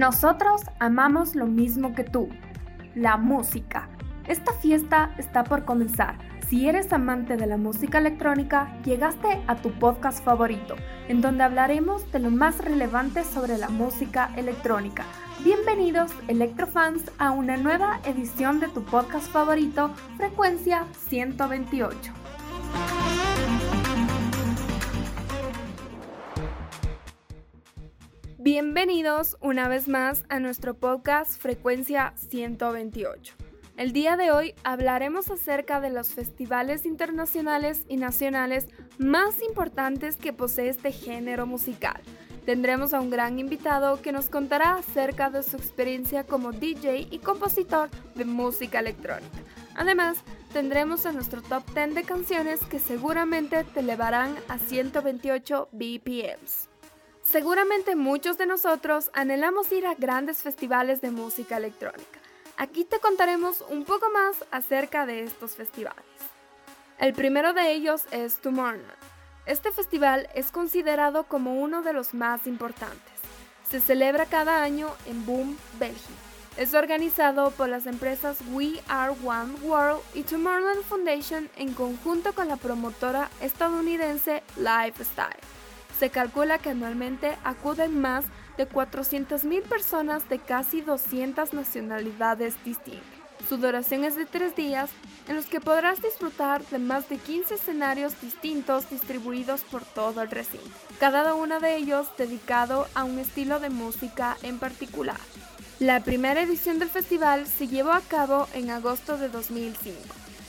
Nosotros amamos lo mismo que tú, la música. Esta fiesta está por comenzar. Si eres amante de la música electrónica, llegaste a tu podcast favorito, en donde hablaremos de lo más relevante sobre la música electrónica. Bienvenidos, electrofans, a una nueva edición de tu podcast favorito, Frecuencia 128. Bienvenidos una vez más a nuestro podcast Frecuencia 128. El día de hoy hablaremos acerca de los festivales internacionales y nacionales más importantes que posee este género musical. Tendremos a un gran invitado que nos contará acerca de su experiencia como DJ y compositor de música electrónica. Además, tendremos a nuestro top 10 de canciones que seguramente te elevarán a 128 BPMs. Seguramente muchos de nosotros anhelamos ir a grandes festivales de música electrónica. Aquí te contaremos un poco más acerca de estos festivales. El primero de ellos es Tomorrowland. Este festival es considerado como uno de los más importantes. Se celebra cada año en Boom, Bélgica. Es organizado por las empresas We Are One World y Tomorrowland Foundation en conjunto con la promotora estadounidense Lifestyle. Se calcula que anualmente acuden más de 400.000 personas de casi 200 nacionalidades distintas. Su duración es de tres días, en los que podrás disfrutar de más de 15 escenarios distintos distribuidos por todo el recinto, cada uno de ellos dedicado a un estilo de música en particular. La primera edición del festival se llevó a cabo en agosto de 2005,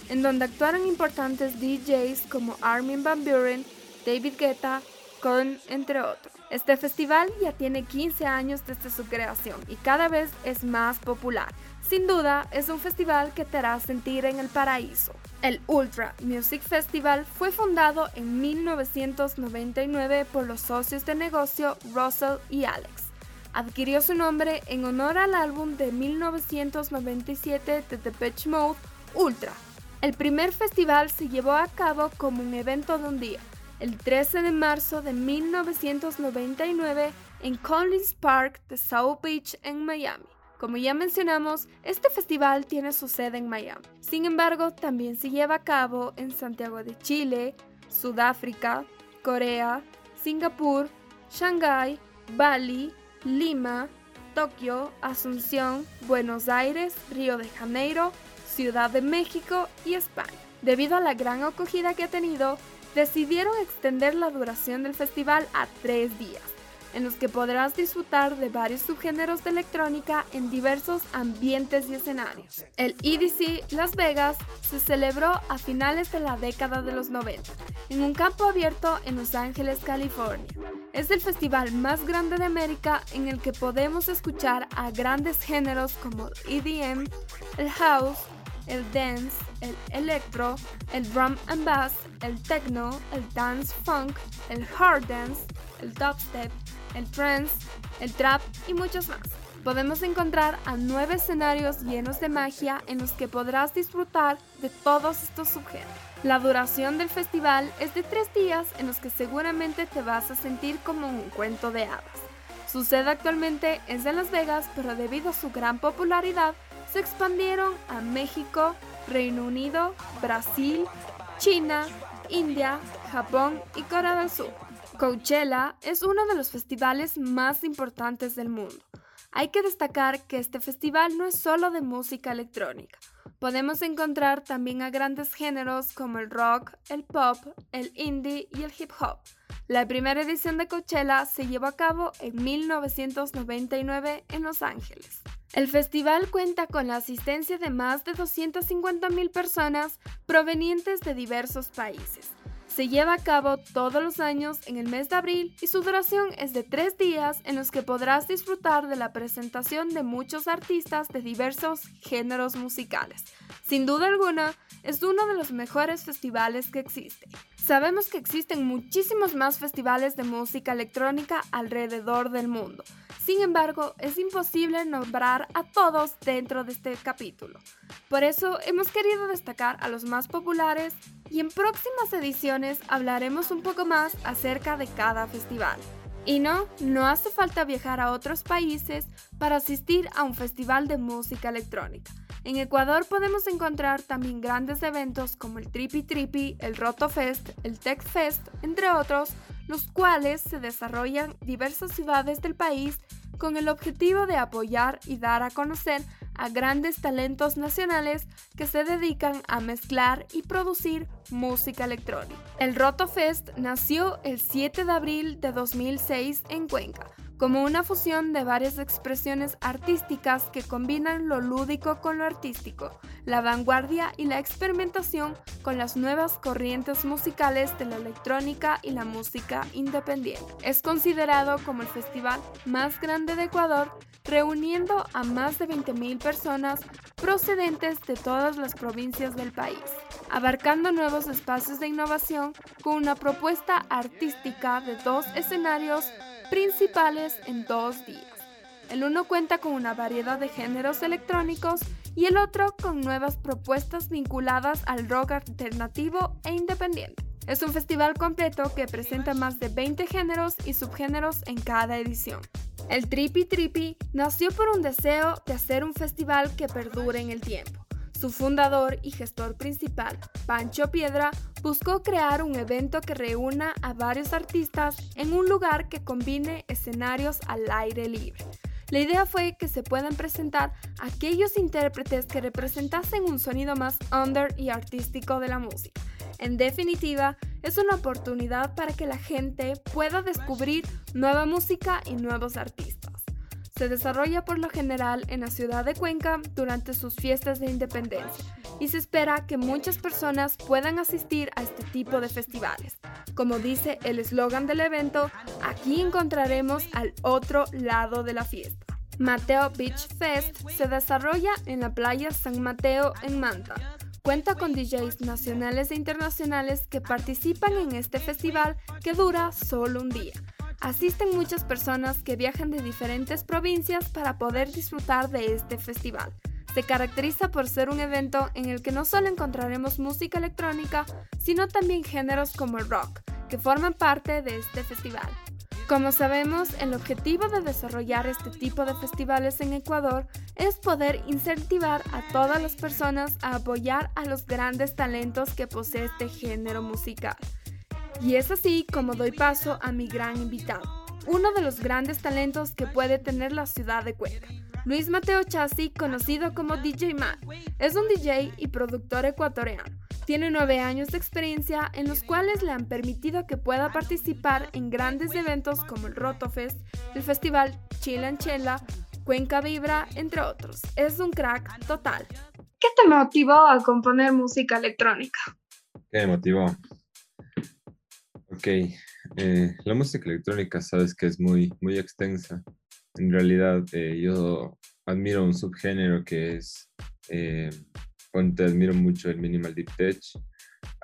en donde actuaron importantes DJs como Armin Van Buren, David Guetta, con entre otros. Este festival ya tiene 15 años desde su creación y cada vez es más popular. Sin duda, es un festival que te hará sentir en el paraíso. El Ultra Music Festival fue fundado en 1999 por los socios de negocio Russell y Alex. Adquirió su nombre en honor al álbum de 1997 de Depeche Mode, Ultra. El primer festival se llevó a cabo como un evento de un día, el 13 de marzo de 1999 en Collins Park de South Beach en Miami. Como ya mencionamos, este festival tiene su sede en Miami. Sin embargo, también se lleva a cabo en Santiago de Chile, Sudáfrica, Corea, Singapur, Shanghái, Bali, Lima, Tokio, Asunción, Buenos Aires, Río de Janeiro, Ciudad de México y España. Debido a la gran acogida que ha tenido, decidieron extender la duración del festival a tres días, en los que podrás disfrutar de varios subgéneros de electrónica en diversos ambientes y escenarios. El EDC Las Vegas se celebró a finales de la década de los 90 en un campo abierto en Los Ángeles, California. Es el festival más grande de América en el que podemos escuchar a grandes géneros como EDM, el house, el dance, el electro, el drum and bass, el techno, el dance funk, el hard dance, el dubstep, el trance, el trap y muchos más. Podemos encontrar a nueve escenarios llenos de magia en los que podrás disfrutar de todos estos subgéneros. La duración del festival es de tres días en los que seguramente te vas a sentir como un cuento de hadas. Su sede actualmente es en Las Vegas, pero debido a su gran popularidad, se expandieron a México, Reino Unido, Brasil, China, India, Japón y Corea del Sur. Coachella es uno de los festivales más importantes del mundo. Hay que destacar que este festival no es solo de música electrónica. Podemos encontrar también a grandes géneros como el rock, el pop, el indie y el hip hop. La primera edición de Coachella se llevó a cabo en 1999 en Los Ángeles. El festival cuenta con la asistencia de más de 250.000 personas provenientes de diversos países. Se lleva a cabo todos los años en el mes de abril y su duración es de tres días en los que podrás disfrutar de la presentación de muchos artistas de diversos géneros musicales. Sin duda alguna, es uno de los mejores festivales que existe. Sabemos que existen muchísimos más festivales de música electrónica alrededor del mundo. Sin embargo, es imposible nombrar a todos dentro de este capítulo. Por eso hemos querido destacar a los más populares y en próximas ediciones hablaremos un poco más acerca de cada festival. Y no, no hace falta viajar a otros países para asistir a un festival de música electrónica. En Ecuador podemos encontrar también grandes eventos como el Trippy Trippy, el Roto Fest, el Tech Fest, entre otros, los cuales se desarrollan en diversas ciudades del país con el objetivo de apoyar y dar a conocer a grandes talentos nacionales que se dedican a mezclar y producir música electrónica. El Roto Fest nació el 7 de abril de 2006 en Cuenca como una fusión de varias expresiones artísticas que combinan lo lúdico con lo artístico, la vanguardia y la experimentación con las nuevas corrientes musicales de la electrónica y la música independiente. Es considerado como el festival más grande de Ecuador, reuniendo a más de 20.000 personas procedentes de todas las provincias del país, abarcando nuevos espacios de innovación con una propuesta artística de dos escenarios principales en dos días. El uno cuenta con una variedad de géneros electrónicos y el otro con nuevas propuestas vinculadas al rock alternativo e independiente. Es un festival completo que presenta más de 20 géneros y subgéneros en cada edición. El Trippy Trippy nació por un deseo de hacer un festival que perdure en el tiempo. Su fundador y gestor principal, Pancho Piedra, buscó crear un evento que reúna a varios artistas en un lugar que combine escenarios al aire libre. La idea fue que se puedan presentar aquellos intérpretes que representasen un sonido más under y artístico de la música. En definitiva, es una oportunidad para que la gente pueda descubrir nueva música y nuevos artistas se desarrolla por lo general en la ciudad de Cuenca durante sus fiestas de independencia y se espera que muchas personas puedan asistir a este tipo de festivales. Como dice el eslogan del evento, aquí encontraremos al otro lado de la fiesta. Mateo Beach Fest se desarrolla en la playa San Mateo en Manta. Cuenta con DJs nacionales e internacionales que participan en este festival que dura solo un día asisten muchas personas que viajan de diferentes provincias para poder disfrutar de este festival. Se caracteriza por ser un evento en el que no solo encontraremos música electrónica, sino también géneros como el rock, que forman parte de este festival. Como sabemos, el objetivo de desarrollar este tipo de festivales en Ecuador es poder incentivar a todas las personas a apoyar a los grandes talentos que posee este género musical. Y es así como doy paso a mi gran invitado, uno de los grandes talentos que puede tener la ciudad de Cuenca. Luis Mateo Chassi, conocido como DJ Matt, es un DJ y productor ecuatoriano. Tiene nueve años de experiencia en los cuales le han permitido que pueda participar en grandes eventos como el Rotofest, el festival Chela Cuenca Vibra, entre otros. Es un crack total. ¿Qué te motivó a componer música electrónica? ¿Qué me motivó? Ok, eh, la música electrónica sabes que es muy, muy extensa. En realidad eh, yo admiro un subgénero que es, eh, admiro mucho el minimal deep tech,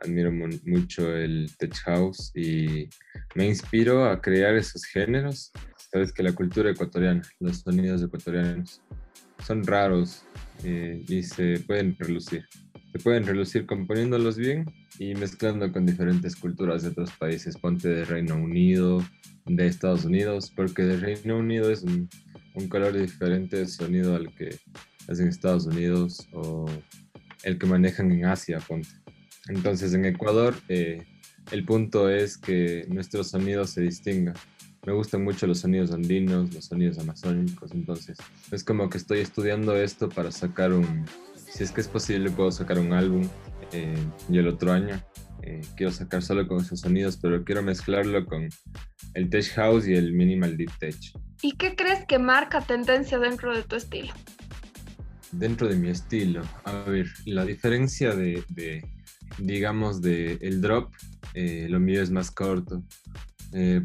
admiro mucho el tech house y me inspiro a crear esos géneros. Sabes que la cultura ecuatoriana, los sonidos ecuatorianos son raros eh, y se pueden relucir se pueden relucir componiéndolos bien y mezclando con diferentes culturas de otros países. Ponte de Reino Unido, de Estados Unidos, porque de Reino Unido es un, color diferente de sonido al que hacen Estados Unidos o el que manejan en Asia, ponte. Entonces en Ecuador eh, el punto es que nuestro sonido se distinga. Me gustan mucho los sonidos andinos, los sonidos amazónicos, entonces es como que estoy estudiando esto para sacar un, si es que es posible, puedo sacar un álbum eh, y el otro año eh, quiero sacar solo con esos sonidos, pero quiero mezclarlo con el tech house y el minimal deep tech. ¿Y qué crees que marca tendencia dentro de tu estilo? Dentro de mi estilo, a ver, la diferencia de, digamos, de el drop, eh, lo mío es más corto.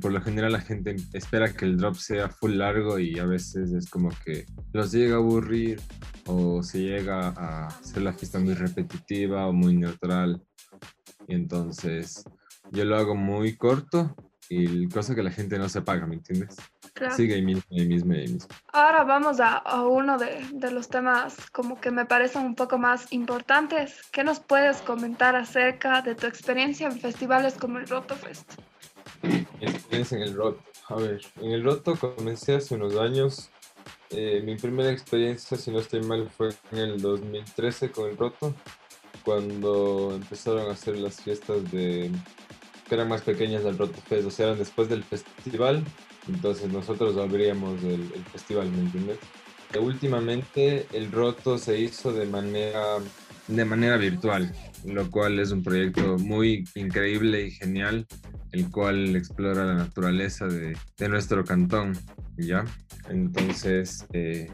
por lo general la gente espera que el drop sea full largo y a veces es como que los llega a aburrir o se llega a hacer la fiesta muy repetitiva o muy neutral. Y entonces yo lo hago muy corto y cosa que la gente no se paga, ¿me entiendes? Sigue ahí mismo, ahí mismo, ahí mismo. Ahora vamos a, a uno de, de, los temas como que me parecen un poco más importantes. ¿Qué nos puedes comentar acerca de tu experiencia en festivales como el Roto Fest? Mi experiencia en el Roto a ver, en el Roto comencé hace unos años. Eh, mi primera experiencia, si no estoy mal, fue en el 2013 con el Roto, cuando empezaron a hacer las fiestas de que eran más pequeñas del Roto Fest, o sea, eran después del festival, entonces nosotros abríamos el, festival, ¿me entiendes? últimamente el Roto se hizo de manera, de manera virtual, lo cual es un proyecto muy increíble y genial, el cual explora la naturaleza de, de nuestro cantón, ¿ya? Entonces, eh,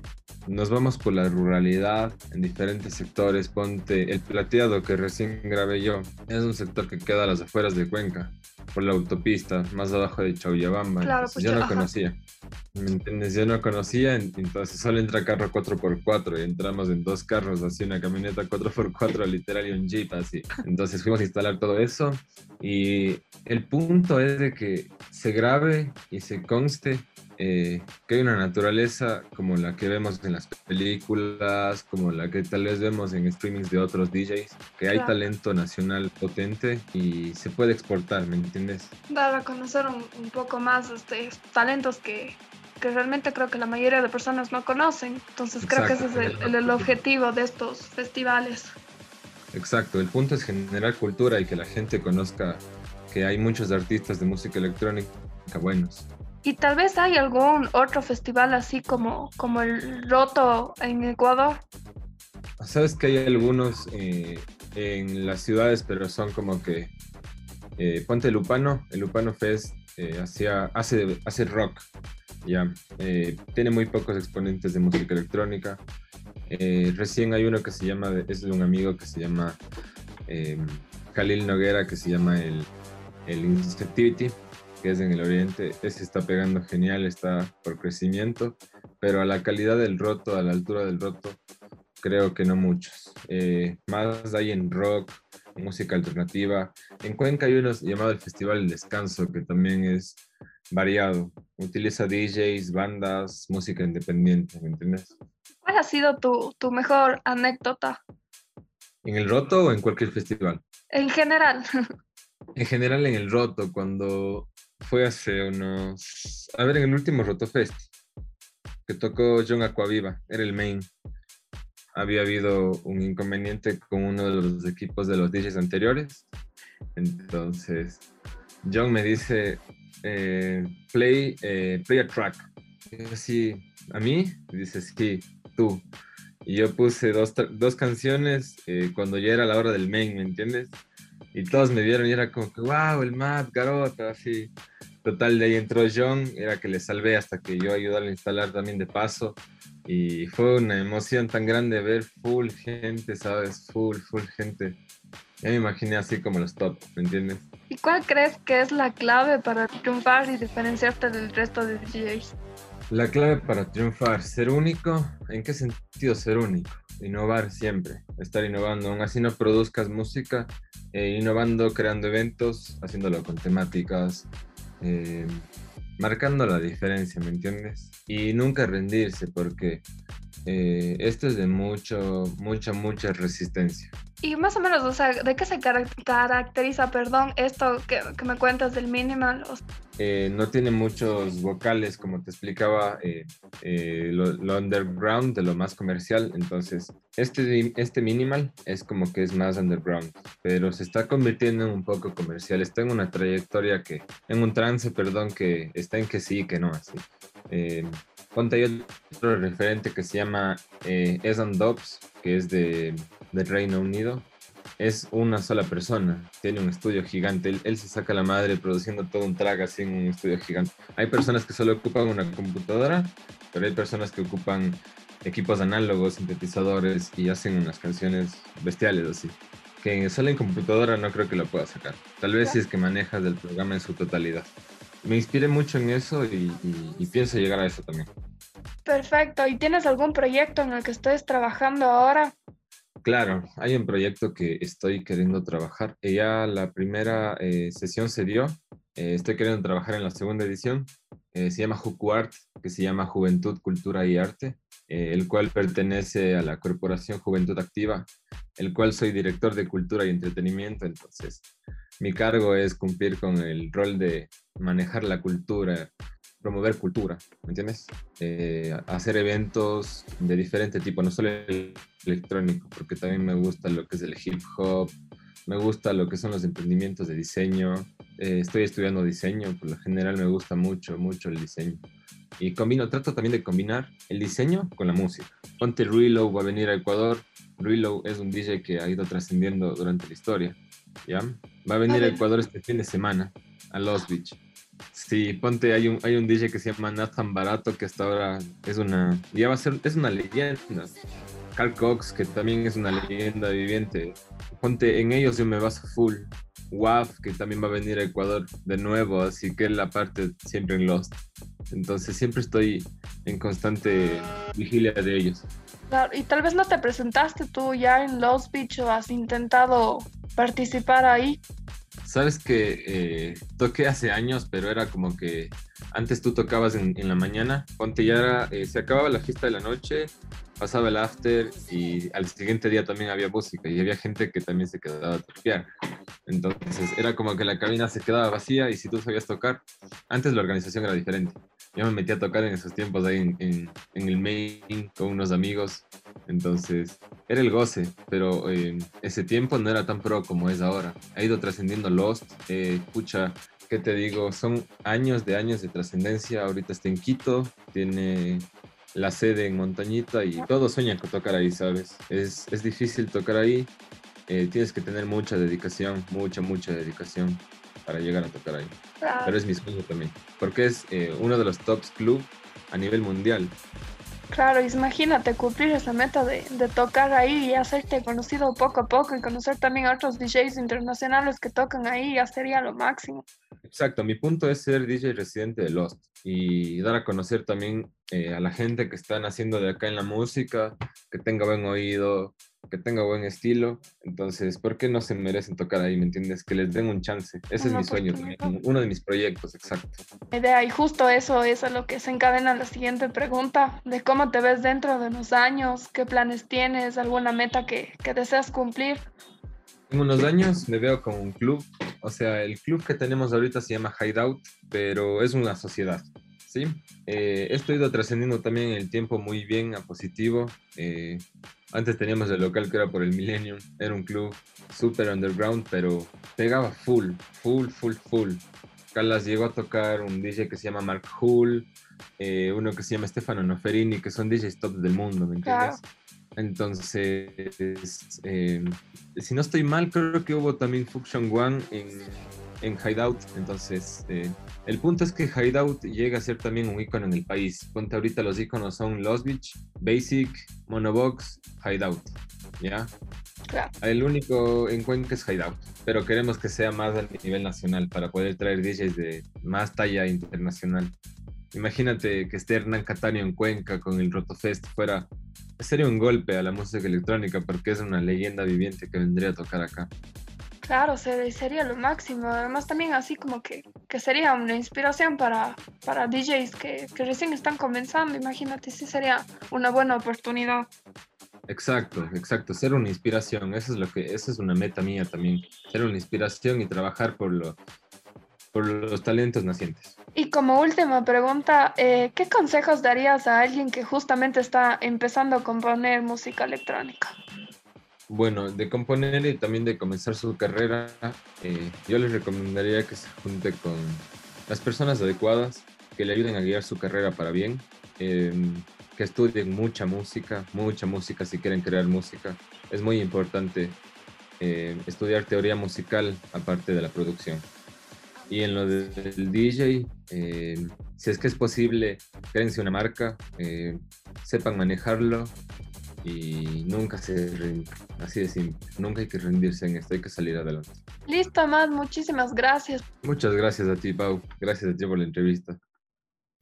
nos vamos por la ruralidad en diferentes sectores. Ponte el plateado que recién grabé yo. Es un sector que queda a las afueras de Cuenca, por la autopista, más abajo de Chauyabamba. Claro, pues yo no conocía. ¿Me entiendes? Yo no conocía, entonces solo entra carro 4x4 y entramos en dos carros, así una camioneta 4x4 literal y un jeep así. Entonces fuimos a instalar todo eso y el punto es de que se grabe y se conste eh, que hay una naturaleza como la que vemos en las películas, como la que tal vez vemos en streamings de otros DJs, que hay talento nacional potente y se puede exportar, ¿me entiendes? Dar a conocer un, poco más este, talentos que, que, realmente creo que la mayoría de personas no conocen. Entonces creo que ese es el, el objetivo de estos festivales. Exacto, el punto es generar cultura y que la gente conozca que hay muchos artistas de música electrónica buenos. Y tal vez hay algún otro festival así como, como el Roto en Ecuador. Sabes que hay algunos eh, en las ciudades, pero son como que eh, ponte Lupano, el Lupano Fest eh, hacía, hace, hace rock, ya, tiene muy pocos exponentes de música electrónica. recién hay uno que se llama, es un amigo que se llama Khalil Noguera, que se llama el, el que es en el oriente, ese está pegando genial, está por crecimiento, pero a la calidad del roto, a la altura del roto, creo que no muchos. Eh, más hay en rock, música alternativa. En Cuenca hay uno llamado el Festival del Descanso, que también es variado. Utiliza DJs, bandas, música independiente, ¿me entiendes? ¿Cuál ha sido tu, tu mejor anécdota? ¿En el roto o en cualquier festival? En general. En general en el roto, cuando fue hace unos. A ver, en el último Rotofest, que tocó John Aquaviva, era el main. Había habido un inconveniente con uno de los equipos de los DJs anteriores. Entonces, John me dice: eh, play, eh, play a track. Y así, ¿a mí? dice: Sí, tú. Y yo puse dos, dos canciones eh, cuando ya era la hora del main, ¿me entiendes? y todos me vieron y era como que, wow, el map, garota, así. Total, de ahí entró John, era que le salvé hasta que yo ayudé a instalar también de paso. Y fue una emoción tan grande ver full gente, ¿sabes? Full, full gente. Ya me imaginé así como los top, ¿me entiendes? ¿Y cuál crees que es la clave para triunfar y diferenciarte del resto de DJs? La clave para triunfar, ser único, ¿en qué sentido ser único? Innovar siempre, estar innovando, aún así no produzcas música, eh, innovando, creando eventos, haciéndolo con temáticas, eh, marcando la diferencia, ¿me entiendes? Y nunca rendirse porque eh, esto es de mucho, mucha, mucha resistencia. Y más o menos, o sea, ¿de qué se caracteriza, perdón, esto que, que me cuentas del minimal? Eh, no tiene muchos vocales, como te explicaba, eh, eh, lo, underground de lo más comercial. Entonces, este, este minimal es como que es más underground, pero se está convirtiendo en un poco comercial. Está en una trayectoria que, en un trance, perdón, que está en que sí, que no, así. Ponte ahí otro referente que se llama Esan Dobbs, que es de Reino Unido es una sola persona, tiene un estudio gigante, él, se saca la madre produciendo todo un track así en un estudio gigante. Hay personas que solo ocupan una computadora, pero hay personas que ocupan equipos análogos, sintetizadores y hacen unas canciones bestiales así. Que solo en computadora no creo que lo pueda sacar. Tal vez si es que manejas el programa en su totalidad. Me inspiré mucho en eso y, y pienso llegar a eso también. Perfecto. ¿Y tienes algún proyecto en el que estés trabajando ahora? Claro, hay un proyecto que estoy queriendo trabajar. Ya la primera eh, sesión se dio. Eh, estoy queriendo trabajar en la segunda edición. Eh, se llama JucuArt, que se llama Juventud, Cultura y Arte, el cual pertenece a la Corporación Juventud Activa, el cual soy director de Cultura y Entretenimiento. Entonces, mi cargo es cumplir con el rol de manejar la cultura promover cultura, ¿me entiendes? Eh, hacer eventos de diferente tipo, no solo el electrónico, porque también me gusta lo que es el hip hop, me gusta lo que son los emprendimientos de diseño, eh, estoy estudiando diseño, por lo general me gusta mucho, mucho el diseño. Y combino, trato también de combinar el diseño con la música. Ponte Ruilo va a venir a Ecuador. Ruilo es un DJ que ha ido trascendiendo durante la historia. ¿ya? Va a venir a Ecuador este fin de semana, a Los Beach. Sí, ponte, hay un, hay un DJ que se llama Nathan Barato, que hasta ahora es una, ya va a ser, es una leyenda. Carl Cox, que también es una leyenda viviente. Ponte, en ellos yo me baso full. WAF, que también va a venir a Ecuador de nuevo, así que la parte siempre en Lost. Entonces siempre estoy en constante vigilia de ellos. Y tal vez no te presentaste tú ya en Lost Beach o has intentado participar ahí. Sabes que eh, toqué hace años, pero era como que antes tú tocabas en, la mañana, ponte ya era, eh, se acababa la fiesta de la noche, pasaba el after y al siguiente día también había música y había gente que también se quedaba a tocar. Entonces era como que la cabina se quedaba vacía y si tú sabías tocar, antes la organización era diferente. Yo me metí a tocar en esos tiempos ahí en, en el main con unos amigos, entonces era el goce, pero eh, ese tiempo no era tan pro como es ahora. Ha ido trascendiendo Lost, eh, pucha, ¿qué te digo? Son años de años de trascendencia. Ahorita está en Quito, tiene la sede en Montañita y todos sueñan con tocar ahí, ¿sabes? Es, es difícil tocar ahí, eh, tienes que tener mucha dedicación, mucha, mucha dedicación para llegar a tocar ahí. Pero es mi sueño también, porque es eh, uno de los tops club a nivel mundial. Claro, imagínate cumplir esa meta de, de, tocar ahí y hacerte conocido poco a poco y conocer también a otros DJs internacionales que tocan ahí, ya sería lo máximo. Exacto, mi punto es ser DJ residente de Lost y dar a conocer también eh, a la gente que están haciendo de acá en la música, que tenga buen oído, que tenga buen estilo. Entonces, ¿por qué no se merecen tocar ahí? ¿Me entiendes? Que les den un chance. Ese es mi sueño también, uno de mis proyectos, exacto. Idea, y justo eso es a lo que se encadena la siguiente pregunta, de cómo te ves dentro de unos años, qué planes tienes, alguna meta que, que deseas cumplir. En unos años me veo como un club, o sea, el club que tenemos ahorita se llama Hideout, pero es una sociedad. ¿sí? Eh, esto ha ido trascendiendo también el tiempo muy bien a positivo. Eh, antes teníamos el local que era por el Millennium, era un club súper underground, pero pegaba full, full, full, full. Carlas llegó a tocar un DJ que se llama Mark Hull, eh, uno que se llama Stefano Noferini, que son DJs top del mundo, ¿me entiendes? Entonces, si no estoy mal, creo que hubo también Function One en en Hideout. Entonces, eh, el punto es que Hideout llega a ser también un icono en el país. Ponte ahorita los iconos son Lost Beach, Basic, Monobox, Hideout. ¿Ya? El único en Cuenca es Hideout, pero queremos que sea más a nivel nacional para poder traer DJs de más talla internacional. Imagínate que esté Hernán Cataño en Cuenca con el Rotofest fuera. Sería un golpe a la música electrónica porque es una leyenda viviente que vendría a tocar acá. Claro, sería lo máximo. Además también así como que, que sería una inspiración para, para DJs que, que, recién están comenzando. Imagínate, sí sería una buena oportunidad. Exacto, exacto. Ser una inspiración. Eso es lo que, esa es una meta mía también. Ser una inspiración y trabajar por, lo, por los talentos nacientes. Y como última pregunta, eh, ¿qué consejos darías a alguien que justamente está empezando a componer música electrónica? Bueno, de componer y también de comenzar su carrera, eh, yo les recomendaría que se junte con las personas adecuadas, que le ayuden a guiar su carrera para bien, em, que estudien mucha música, mucha música si quieren crear música. Es muy importante eh, estudiar teoría musical aparte de la producción. Y en lo del DJ, em, si es que es posible, créense una marca, eh, sepan manejarlo, y nunca se rinde. Así de simple. Nunca hay que rendirse en esto, hay que salir adelante. Listo, Matt, muchísimas gracias. Muchas gracias a ti, Pau. Gracias a ti por la entrevista.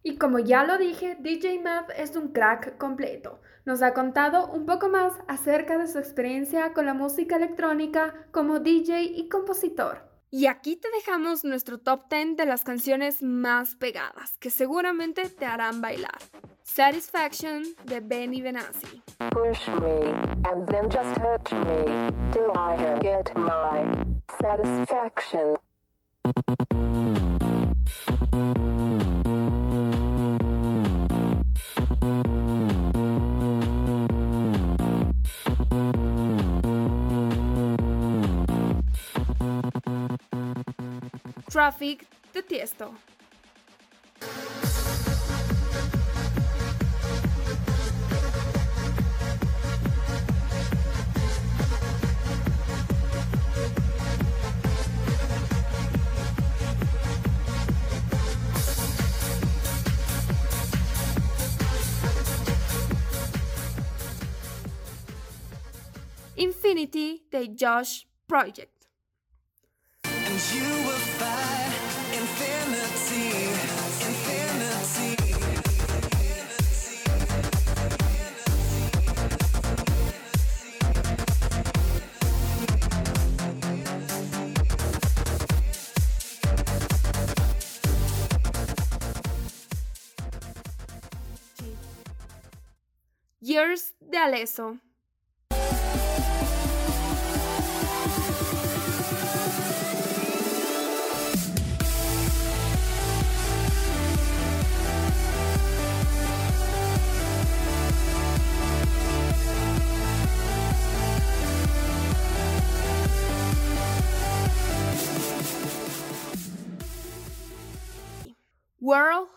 Y como ya lo dije, DJ Matt es un crack completo. Nos ha contado un poco más acerca de su experiencia con la música electrónica como DJ y compositor. Y aquí te dejamos nuestro top 10 de las canciones más pegadas, que seguramente te harán bailar. Satisfaction de Benny Benassi. Push me and then just touch me till I get my satisfaction. Traffic de Tiesto. Infinity de Josh Project. Years de Aleso.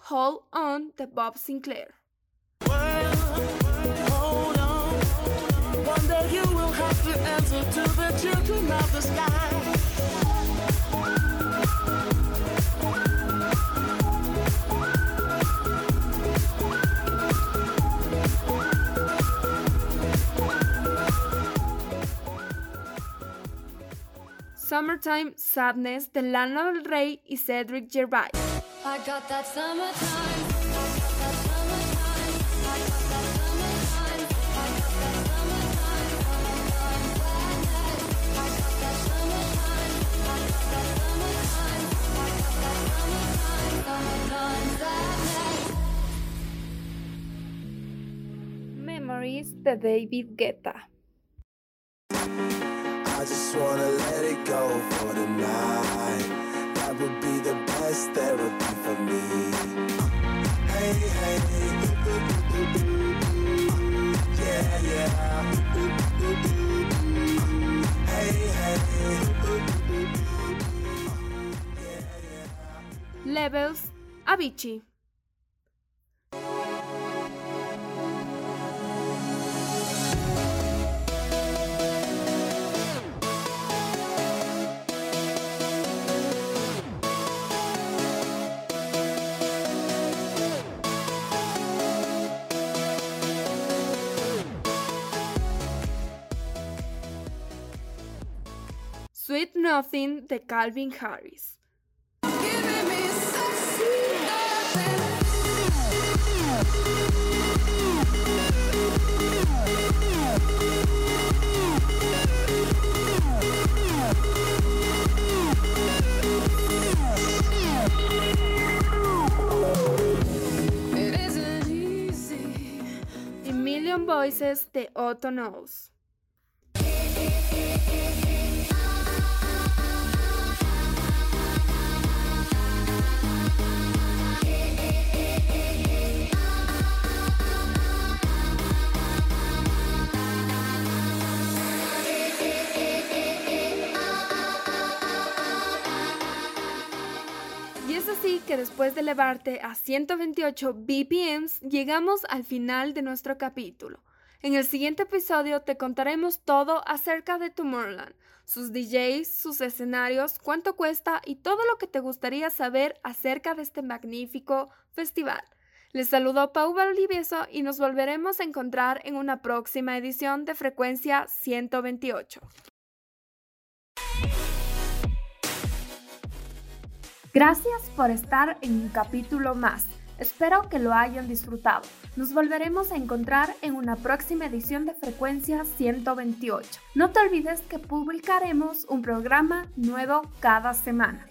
Hold On de Bob Sinclair. Summertime Sadness de Lana del Rey y Cedric Gervais. I got that Memories de David Guetta. I just wanna let it go for the night. That would be best therapy for me. Hey, hey, hey, Levels, Avicii. Nothing de Calvin Harris. Million Voices de Otto Knows. Que después de elevarte a 128 BPMs, llegamos al final de nuestro capítulo. En el siguiente episodio te contaremos todo acerca de Tomorrowland, sus DJs, sus escenarios, cuánto cuesta y todo lo que te gustaría saber acerca de este magnífico festival. Les saludó Pau Valdivieso y nos volveremos a encontrar en una próxima edición de Frecuencia 128. Gracias por estar en un capítulo más. Espero que lo hayan disfrutado. Nos volveremos a encontrar en una próxima edición de Frecuencia 128. No te olvides que publicaremos un programa nuevo cada semana.